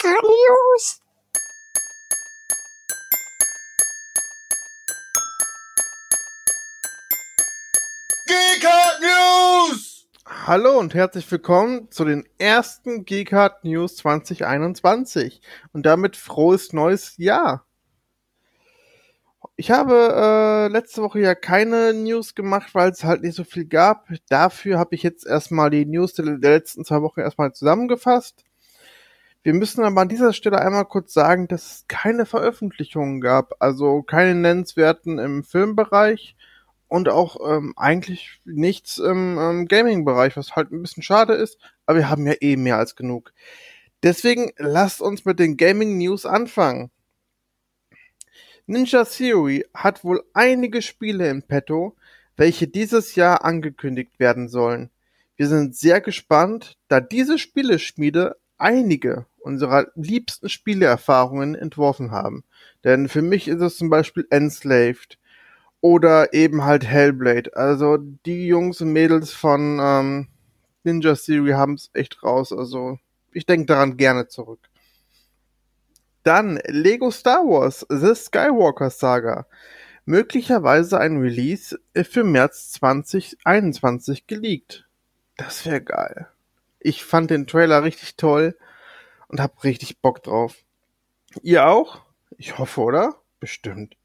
Giga News. Geekart News! Hallo und herzlich willkommen zu den ersten Geekart News 2021 und damit frohes neues Jahr. Ich habe äh, letzte Woche ja keine News gemacht, weil es halt nicht so viel gab. Dafür habe ich jetzt erstmal die News der, der letzten zwei Wochen erstmal zusammengefasst. Wir müssen aber an dieser Stelle einmal kurz sagen, dass es keine Veröffentlichungen gab, also keine nennenswerten im Filmbereich und auch ähm, eigentlich nichts im ähm, Gaming-Bereich, was halt ein bisschen schade ist, aber wir haben ja eh mehr als genug. Deswegen lasst uns mit den Gaming News anfangen. Ninja Theory hat wohl einige Spiele im Petto, welche dieses Jahr angekündigt werden sollen. Wir sind sehr gespannt, da diese Spieleschmiede einige unserer liebsten Spieleerfahrungen entworfen haben. Denn für mich ist es zum Beispiel Enslaved oder eben halt Hellblade. Also die Jungs und Mädels von ähm, Ninja Theory haben es echt raus. Also ich denke daran gerne zurück. Dann Lego Star Wars The Skywalker Saga. Möglicherweise ein Release für März 2021 geleakt. Das wäre geil. Ich fand den Trailer richtig toll und hab richtig Bock drauf. Ihr auch? Ich hoffe, oder? Bestimmt.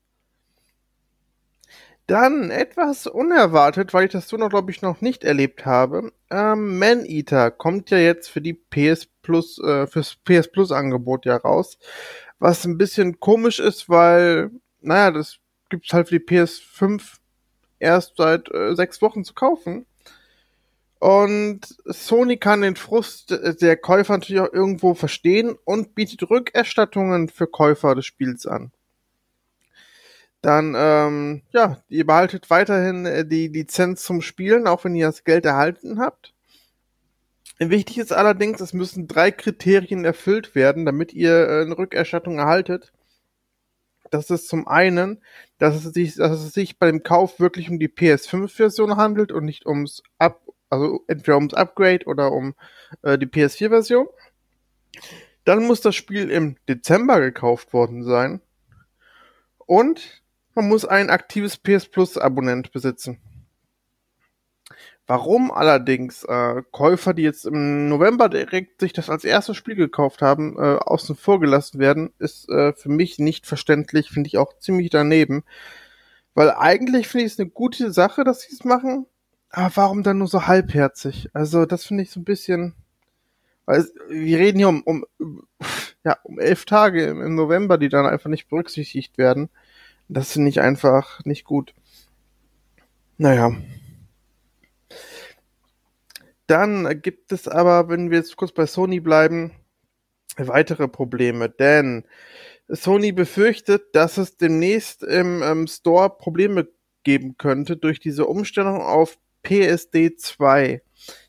Dann etwas unerwartet, weil ich das so noch, glaube ich, noch nicht erlebt habe. Ähm, Man Eater kommt ja jetzt für die PS Plus, äh, fürs PS Plus Angebot ja raus. Was ein bisschen komisch ist, weil, naja, das gibt's halt für die PS5 erst seit äh, sechs Wochen zu kaufen. Und Sony kann den Frust der Käufer natürlich auch irgendwo verstehen und bietet Rückerstattungen für Käufer des Spiels an dann ähm, ja, ihr behaltet weiterhin äh, die Lizenz zum Spielen, auch wenn ihr das Geld erhalten habt. Wichtig ist allerdings, es müssen drei Kriterien erfüllt werden, damit ihr äh, eine Rückerstattung erhaltet. Das ist zum einen, dass es sich, dass es sich bei dem Kauf wirklich um die PS5-Version handelt und nicht ums Up, also entweder ums Upgrade oder um äh, die PS4-Version. Dann muss das Spiel im Dezember gekauft worden sein. Und man muss ein aktives PS Plus Abonnent besitzen. Warum allerdings äh, Käufer, die jetzt im November direkt sich das als erstes Spiel gekauft haben, äh, außen vor gelassen werden, ist äh, für mich nicht verständlich, finde ich auch ziemlich daneben. Weil eigentlich finde ich es eine gute Sache, dass sie es machen, aber warum dann nur so halbherzig? Also das finde ich so ein bisschen, weil wir reden hier um, um, ja, um elf Tage im November, die dann einfach nicht berücksichtigt werden. Das finde ich einfach nicht gut. Naja. Dann gibt es aber, wenn wir jetzt kurz bei Sony bleiben, weitere Probleme, denn Sony befürchtet, dass es demnächst im ähm, Store Probleme geben könnte durch diese Umstellung auf PSD 2.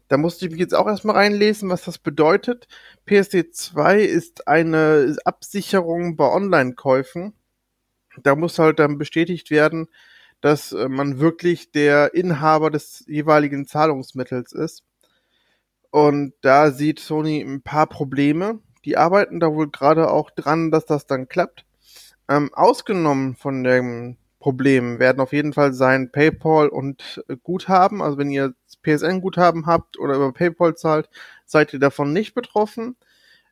Da musste ich mich jetzt auch erstmal reinlesen, was das bedeutet. PSD 2 ist eine Absicherung bei Online-Käufen da muss halt dann bestätigt werden, dass äh, man wirklich der Inhaber des jeweiligen Zahlungsmittels ist. Und da sieht Sony ein paar Probleme. Die arbeiten da wohl gerade auch dran, dass das dann klappt. Ähm, ausgenommen von dem Problem werden auf jeden Fall sein PayPal und Guthaben. Also wenn ihr PSN-Guthaben habt oder über PayPal zahlt, seid ihr davon nicht betroffen.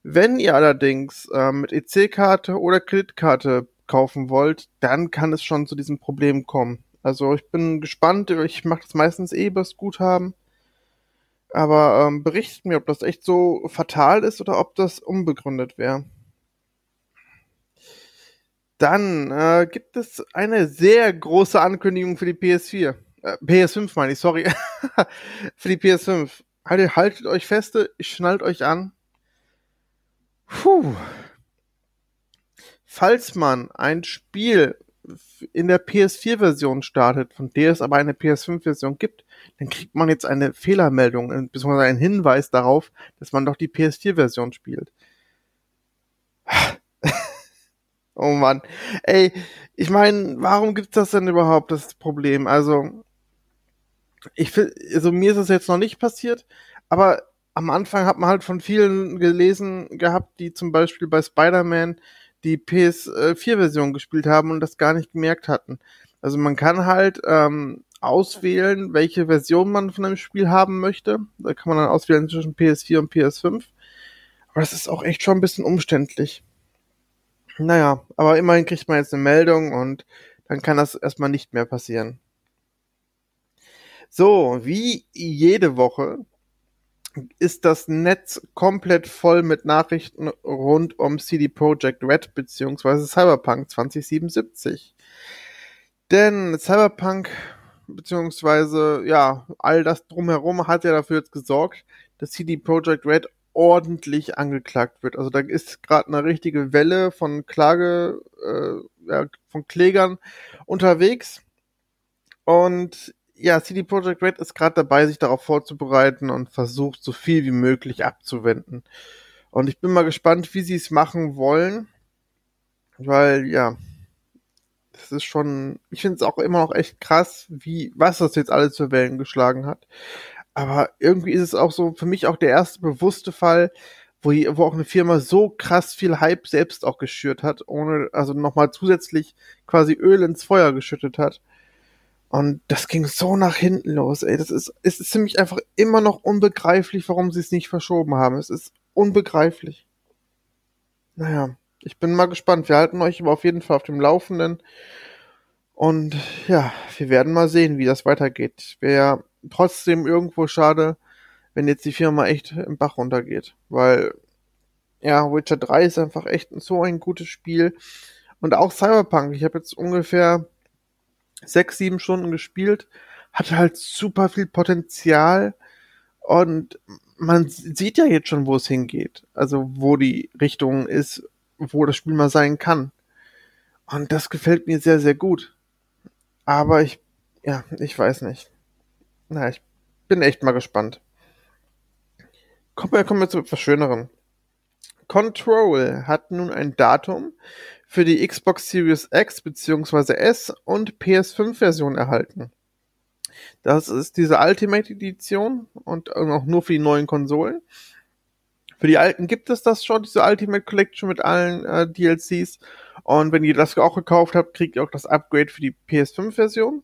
Wenn ihr allerdings äh, mit EC-Karte oder Kreditkarte kaufen wollt, dann kann es schon zu diesem Problem kommen. Also ich bin gespannt, ich mache das meistens eh übers Guthaben. Aber ähm, berichtet mir, ob das echt so fatal ist oder ob das unbegründet wäre. Dann äh, gibt es eine sehr große Ankündigung für die PS4. Äh, PS5 meine ich, sorry. für die PS5. Haltet, haltet euch feste, schnallt euch an. Puh falls man ein Spiel in der PS4-Version startet, von der es aber eine PS5-Version gibt, dann kriegt man jetzt eine Fehlermeldung, äh, beziehungsweise einen Hinweis darauf, dass man doch die PS4-Version spielt. Oh Mann. Ey, ich meine, warum gibt's das denn überhaupt, das Problem? Also, ich finde, also mir ist es jetzt noch nicht passiert, aber am Anfang hat man halt von vielen gelesen gehabt, die zum Beispiel bei Spider-Man die PS4-Version gespielt haben und das gar nicht gemerkt hatten. Also man kann halt ähm, auswählen, welche Version man von einem Spiel haben möchte. Da kann man dann auswählen zwischen PS4 und PS5. Aber das ist auch echt schon ein bisschen umständlich. Naja, aber immerhin kriegt man jetzt eine Meldung und dann kann das erstmal nicht mehr passieren. So, wie jede Woche ist das Netz komplett voll mit Nachrichten rund um CD Projekt Red bzw. Cyberpunk 2077. Denn Cyberpunk bzw. ja, all das drumherum hat ja dafür jetzt gesorgt, dass CD Projekt Red ordentlich angeklagt wird. Also da ist gerade eine richtige Welle von Klage, äh, ja, von Klägern unterwegs. Und ja, CD Projekt Red ist gerade dabei, sich darauf vorzubereiten und versucht, so viel wie möglich abzuwenden. Und ich bin mal gespannt, wie sie es machen wollen. Weil, ja, das ist schon, ich finde es auch immer noch echt krass, wie, was das jetzt alles für Wellen geschlagen hat. Aber irgendwie ist es auch so für mich auch der erste bewusste Fall, wo, wo auch eine Firma so krass viel Hype selbst auch geschürt hat, ohne, also nochmal zusätzlich quasi Öl ins Feuer geschüttet hat. Und das ging so nach hinten los, ey. Das ist, es ist ziemlich einfach immer noch unbegreiflich, warum sie es nicht verschoben haben. Es ist unbegreiflich. Naja, ich bin mal gespannt. Wir halten euch aber auf jeden Fall auf dem Laufenden. Und ja, wir werden mal sehen, wie das weitergeht. Wäre trotzdem irgendwo schade, wenn jetzt die Firma echt im Bach runtergeht. Weil, ja, Witcher 3 ist einfach echt so ein gutes Spiel. Und auch Cyberpunk. Ich habe jetzt ungefähr sechs, sieben Stunden gespielt, hat halt super viel Potenzial und man sieht ja jetzt schon, wo es hingeht. Also wo die Richtung ist, wo das Spiel mal sein kann. Und das gefällt mir sehr, sehr gut. Aber ich, ja, ich weiß nicht. Na, ich bin echt mal gespannt. Kommen wir, kommen wir zu etwas Schönerem. Control hat nun ein Datum für die Xbox Series X bzw. S und PS5-Version erhalten. Das ist diese Ultimate Edition und auch nur für die neuen Konsolen. Für die alten gibt es das schon, diese Ultimate Collection mit allen äh, DLCs. Und wenn ihr das auch gekauft habt, kriegt ihr auch das Upgrade für die PS5-Version.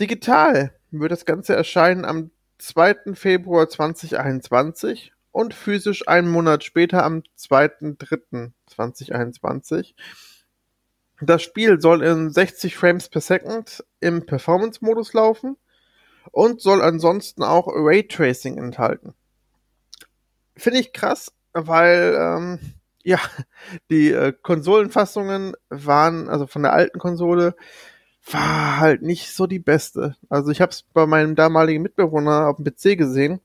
Digital wird das Ganze erscheinen am 2. Februar 2021 und physisch einen Monat später am 2.3.2021. Das Spiel soll in 60 Frames per Second im Performance-Modus laufen und soll ansonsten auch Raytracing enthalten. Finde ich krass, weil ähm, ja die äh, Konsolenfassungen waren, also von der alten Konsole, war halt nicht so die beste. Also ich habe es bei meinem damaligen Mitbewohner auf dem PC gesehen.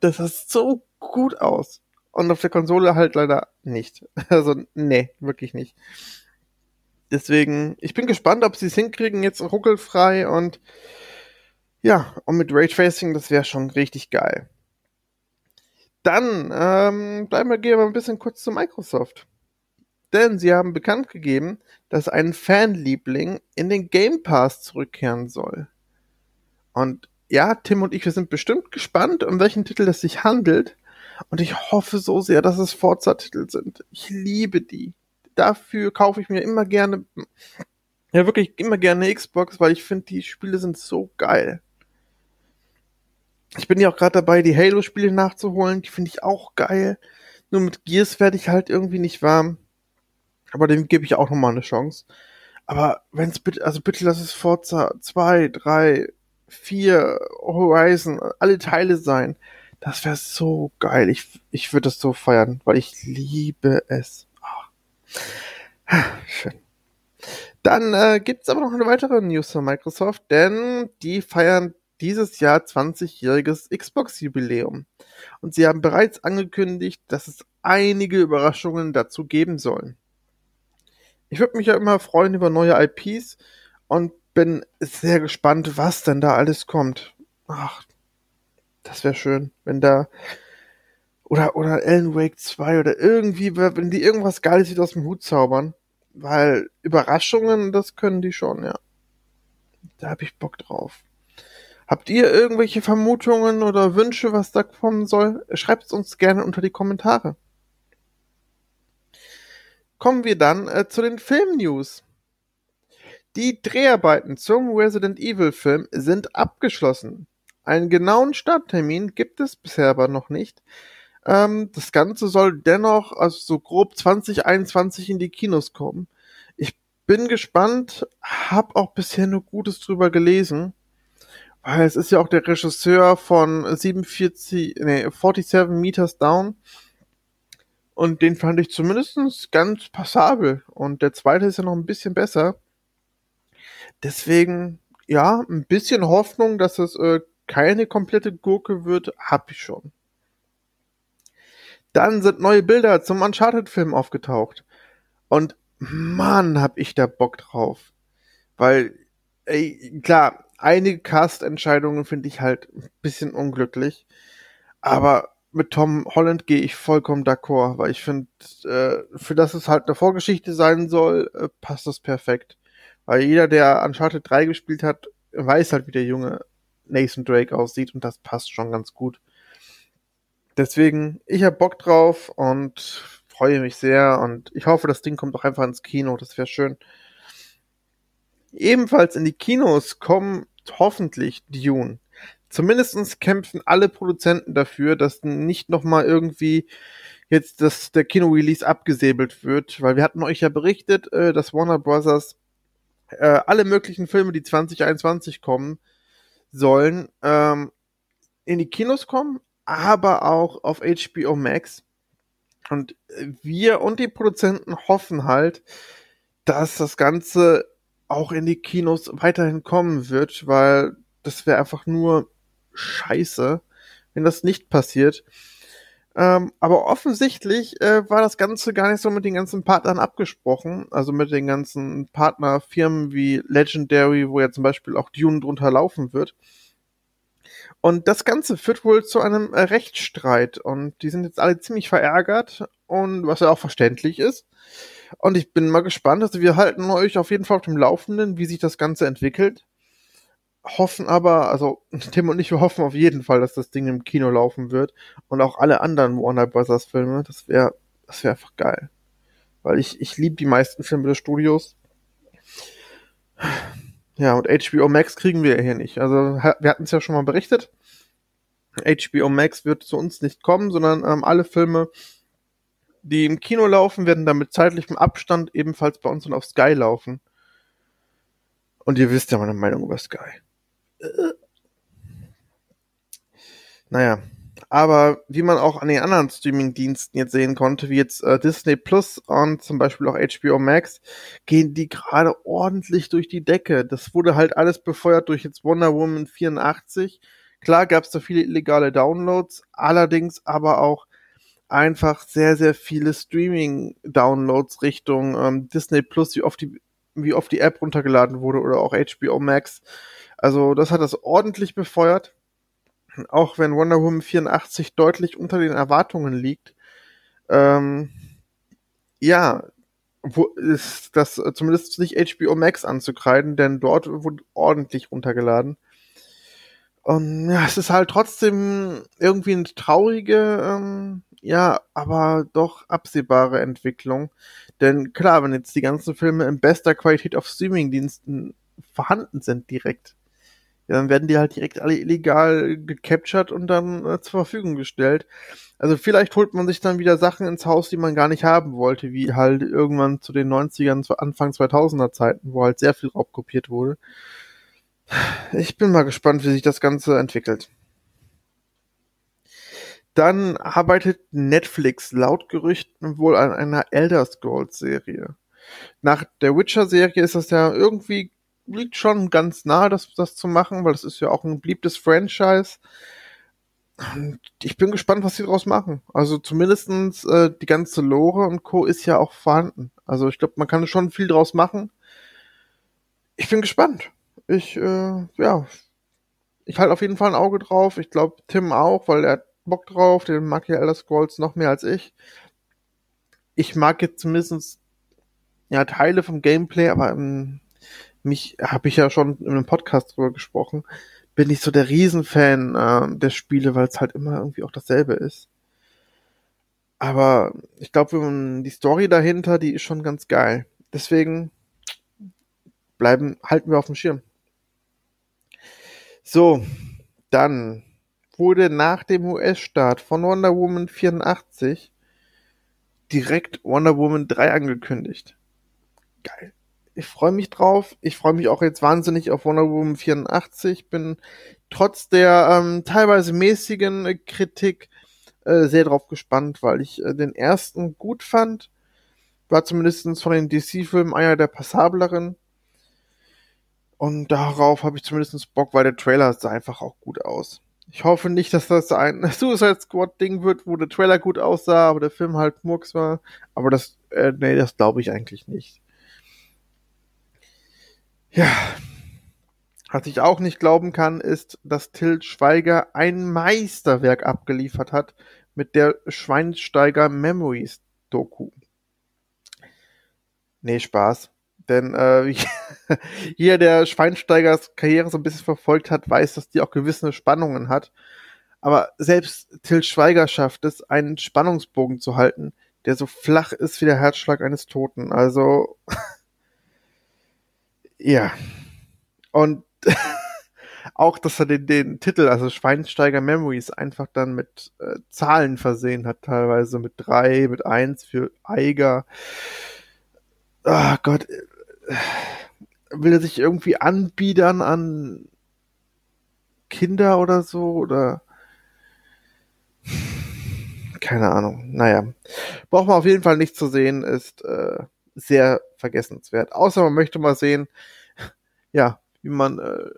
Das ist so gut aus. Und auf der Konsole halt leider nicht. Also, nee, wirklich nicht. Deswegen, ich bin gespannt, ob sie es hinkriegen, jetzt ruckelfrei und ja, und mit Raytracing, das wäre schon richtig geil. Dann ähm, bleiben wir, gehen wir ein bisschen kurz zu Microsoft. Denn sie haben bekannt gegeben, dass ein Fanliebling in den Game Pass zurückkehren soll. Und ja, Tim und ich, wir sind bestimmt gespannt, um welchen Titel es sich handelt. Und ich hoffe so sehr, dass es Forza-Titel sind. Ich liebe die. Dafür kaufe ich mir immer gerne, ja wirklich immer gerne Xbox, weil ich finde, die Spiele sind so geil. Ich bin ja auch gerade dabei, die Halo-Spiele nachzuholen. Die finde ich auch geil. Nur mit Gears werde ich halt irgendwie nicht warm. Aber dem gebe ich auch nochmal eine Chance. Aber wenn's bitte, also bitte lass es Forza 2, 3, 4, Horizon, alle Teile sein. Das wäre so geil. Ich, ich würde das so feiern, weil ich liebe es. Oh. Schön. Dann äh, gibt aber noch eine weitere News von Microsoft, denn die feiern dieses Jahr 20-jähriges Xbox-Jubiläum. Und sie haben bereits angekündigt, dass es einige Überraschungen dazu geben soll. Ich würde mich ja immer freuen über neue IPs und bin sehr gespannt, was denn da alles kommt. Ach, das wäre schön, wenn da oder oder Alan Wake 2 oder irgendwie, wenn die irgendwas Geiles wieder aus dem Hut zaubern, weil Überraschungen, das können die schon, ja. Da habe ich Bock drauf. Habt ihr irgendwelche Vermutungen oder Wünsche, was da kommen soll? Schreibt es uns gerne unter die Kommentare. Kommen wir dann äh, zu den Film-News. Die Dreharbeiten zum Resident Evil Film sind abgeschlossen. Einen genauen Starttermin gibt es bisher aber noch nicht. Ähm, das Ganze soll dennoch, also so grob 2021 in die Kinos kommen. Ich bin gespannt, hab auch bisher nur Gutes drüber gelesen. Weil es ist ja auch der Regisseur von 47, nee, 47 Meters Down. Und den fand ich zumindest ganz passabel. Und der zweite ist ja noch ein bisschen besser. Deswegen, ja, ein bisschen Hoffnung, dass es äh, keine komplette Gurke wird, hab ich schon. Dann sind neue Bilder zum Uncharted-Film aufgetaucht. Und Mann, hab ich da Bock drauf. Weil, ey, klar, einige Cast-Entscheidungen finde ich halt ein bisschen unglücklich. Aber mit Tom Holland gehe ich vollkommen d'accord, weil ich finde, äh, für das es halt eine Vorgeschichte sein soll, äh, passt das perfekt. Weil jeder, der Uncharted 3 gespielt hat, weiß halt, wie der junge Nathan Drake aussieht und das passt schon ganz gut. Deswegen, ich hab Bock drauf und freue mich sehr und ich hoffe, das Ding kommt auch einfach ins Kino, das wäre schön. Ebenfalls in die Kinos kommen hoffentlich Dune. Zumindestens kämpfen alle Produzenten dafür, dass nicht nochmal irgendwie jetzt das, der Kino-Release abgesäbelt wird, weil wir hatten euch ja berichtet, äh, dass Warner Bros. Äh, alle möglichen Filme, die 2021 kommen sollen, ähm, in die Kinos kommen, aber auch auf HBO Max. Und wir und die Produzenten hoffen halt, dass das Ganze auch in die Kinos weiterhin kommen wird, weil das wäre einfach nur scheiße, wenn das nicht passiert. Ähm, aber offensichtlich äh, war das Ganze gar nicht so mit den ganzen Partnern abgesprochen, also mit den ganzen Partnerfirmen wie Legendary, wo ja zum Beispiel auch Dune drunter laufen wird. Und das Ganze führt wohl zu einem äh, Rechtsstreit und die sind jetzt alle ziemlich verärgert und was ja auch verständlich ist. Und ich bin mal gespannt. Also wir halten euch auf jeden Fall auf dem Laufenden, wie sich das Ganze entwickelt. Hoffen aber, also Tim und ich, wir hoffen auf jeden Fall, dass das Ding im Kino laufen wird. Und auch alle anderen Warner Bros. Filme. Das wäre, das wäre einfach geil. Weil ich, ich liebe die meisten Filme des Studios. Ja, und HBO Max kriegen wir hier nicht. Also wir hatten es ja schon mal berichtet. HBO Max wird zu uns nicht kommen, sondern ähm, alle Filme die im Kino laufen, werden dann mit zeitlichem Abstand ebenfalls bei uns und auf Sky laufen. Und ihr wisst ja meine Meinung über Sky. Naja, aber wie man auch an den anderen Streaming-Diensten jetzt sehen konnte, wie jetzt äh, Disney Plus und zum Beispiel auch HBO Max, gehen die gerade ordentlich durch die Decke. Das wurde halt alles befeuert durch jetzt Wonder Woman 84. Klar gab es da viele illegale Downloads, allerdings aber auch einfach sehr, sehr viele Streaming-Downloads Richtung ähm, Disney Plus, wie oft die, wie oft die App runtergeladen wurde oder auch HBO Max. Also das hat das ordentlich befeuert. Auch wenn Wonder Woman 84 deutlich unter den Erwartungen liegt. Ähm, ja, wo ist das zumindest nicht HBO Max anzukreiden, denn dort wurde ordentlich runtergeladen. Und ja, es ist halt trotzdem irgendwie eine traurige ähm, ja, aber doch absehbare Entwicklung. Denn klar, wenn jetzt die ganzen Filme in bester Qualität auf Streamingdiensten vorhanden sind direkt, ja, dann werden die halt direkt alle illegal gecaptured und dann äh, zur Verfügung gestellt. Also vielleicht holt man sich dann wieder Sachen ins Haus, die man gar nicht haben wollte, wie halt irgendwann zu den 90ern, zu Anfang 2000er Zeiten, wo halt sehr viel raubkopiert wurde. Ich bin mal gespannt, wie sich das Ganze entwickelt. Dann arbeitet Netflix laut Gerüchten wohl an einer Elder Scrolls Serie. Nach der Witcher Serie ist das ja irgendwie liegt schon ganz nah, das, das zu machen, weil das ist ja auch ein beliebtes Franchise. Und ich bin gespannt, was sie daraus machen. Also zumindestens äh, die ganze Lore und Co. ist ja auch vorhanden. Also ich glaube, man kann schon viel draus machen. Ich bin gespannt. Ich, äh, ja, ich halte auf jeden Fall ein Auge drauf. Ich glaube, Tim auch, weil er Bock drauf, den mag ja Elder Scrolls noch mehr als ich. Ich mag jetzt zumindest ja Teile vom Gameplay, aber ähm, mich habe ich ja schon in einem Podcast drüber gesprochen. bin ich so der Riesenfan äh, der Spiele, weil es halt immer irgendwie auch dasselbe ist. Aber ich glaube, die Story dahinter, die ist schon ganz geil. Deswegen bleiben, halten wir auf dem Schirm. So, dann wurde nach dem US-Start von Wonder Woman 84 direkt Wonder Woman 3 angekündigt. Geil. Ich freue mich drauf. Ich freue mich auch jetzt wahnsinnig auf Wonder Woman 84. Bin trotz der ähm, teilweise mäßigen Kritik äh, sehr drauf gespannt, weil ich äh, den ersten gut fand. War zumindest von den DC-Filmen einer der passableren. Und darauf habe ich zumindest Bock, weil der Trailer sah einfach auch gut aus. Ich hoffe nicht, dass das ein Suicide Squad Ding wird, wo der Trailer gut aussah, aber der Film halt Murks war. Aber das, äh, nee, das glaube ich eigentlich nicht. Ja. Was ich auch nicht glauben kann, ist, dass Till Schweiger ein Meisterwerk abgeliefert hat mit der Schweinsteiger Memories Doku. Nee, Spaß. Denn äh, jeder, der Schweinsteigers Karriere so ein bisschen verfolgt hat, weiß, dass die auch gewisse Spannungen hat. Aber selbst Till Schweiger schafft es, einen Spannungsbogen zu halten, der so flach ist wie der Herzschlag eines Toten. Also, ja. Und auch, dass er den, den Titel, also Schweinsteiger Memories, einfach dann mit äh, Zahlen versehen hat, teilweise mit drei, mit eins für Eiger. Ah oh Gott, will er sich irgendwie anbiedern an Kinder oder so oder keine Ahnung. Naja, braucht man auf jeden Fall nicht zu sehen, ist äh, sehr vergessenswert. Außer man möchte mal sehen, ja, wie man äh,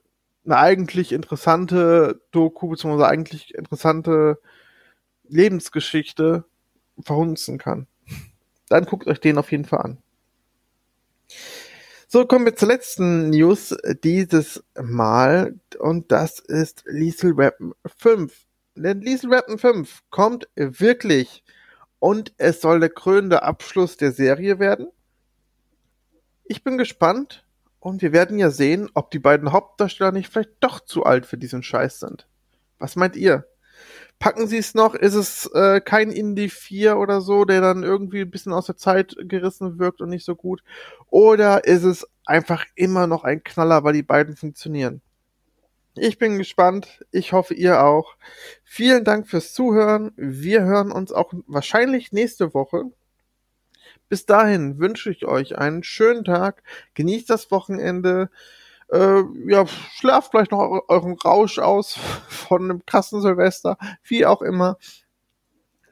eine eigentlich interessante Doku beziehungsweise eigentlich interessante Lebensgeschichte verhunzen kann. Dann guckt euch den auf jeden Fall an. So, kommen wir zur letzten News dieses Mal und das ist Liesel Weapon 5. Denn Liesel Weapon 5 kommt wirklich und es soll der krönende Abschluss der Serie werden. Ich bin gespannt und wir werden ja sehen, ob die beiden Hauptdarsteller nicht vielleicht doch zu alt für diesen Scheiß sind. Was meint ihr? Packen sie es noch? Ist es äh, kein Indie 4 oder so, der dann irgendwie ein bisschen aus der Zeit gerissen wirkt und nicht so gut? Oder ist es einfach immer noch ein Knaller, weil die beiden funktionieren? Ich bin gespannt. Ich hoffe, ihr auch. Vielen Dank fürs Zuhören. Wir hören uns auch wahrscheinlich nächste Woche. Bis dahin wünsche ich euch einen schönen Tag. Genießt das Wochenende äh, ja, schlaft vielleicht noch euren Rausch aus von einem krassen Silvester, wie auch immer.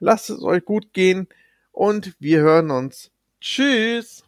Lasst es euch gut gehen und wir hören uns. Tschüss.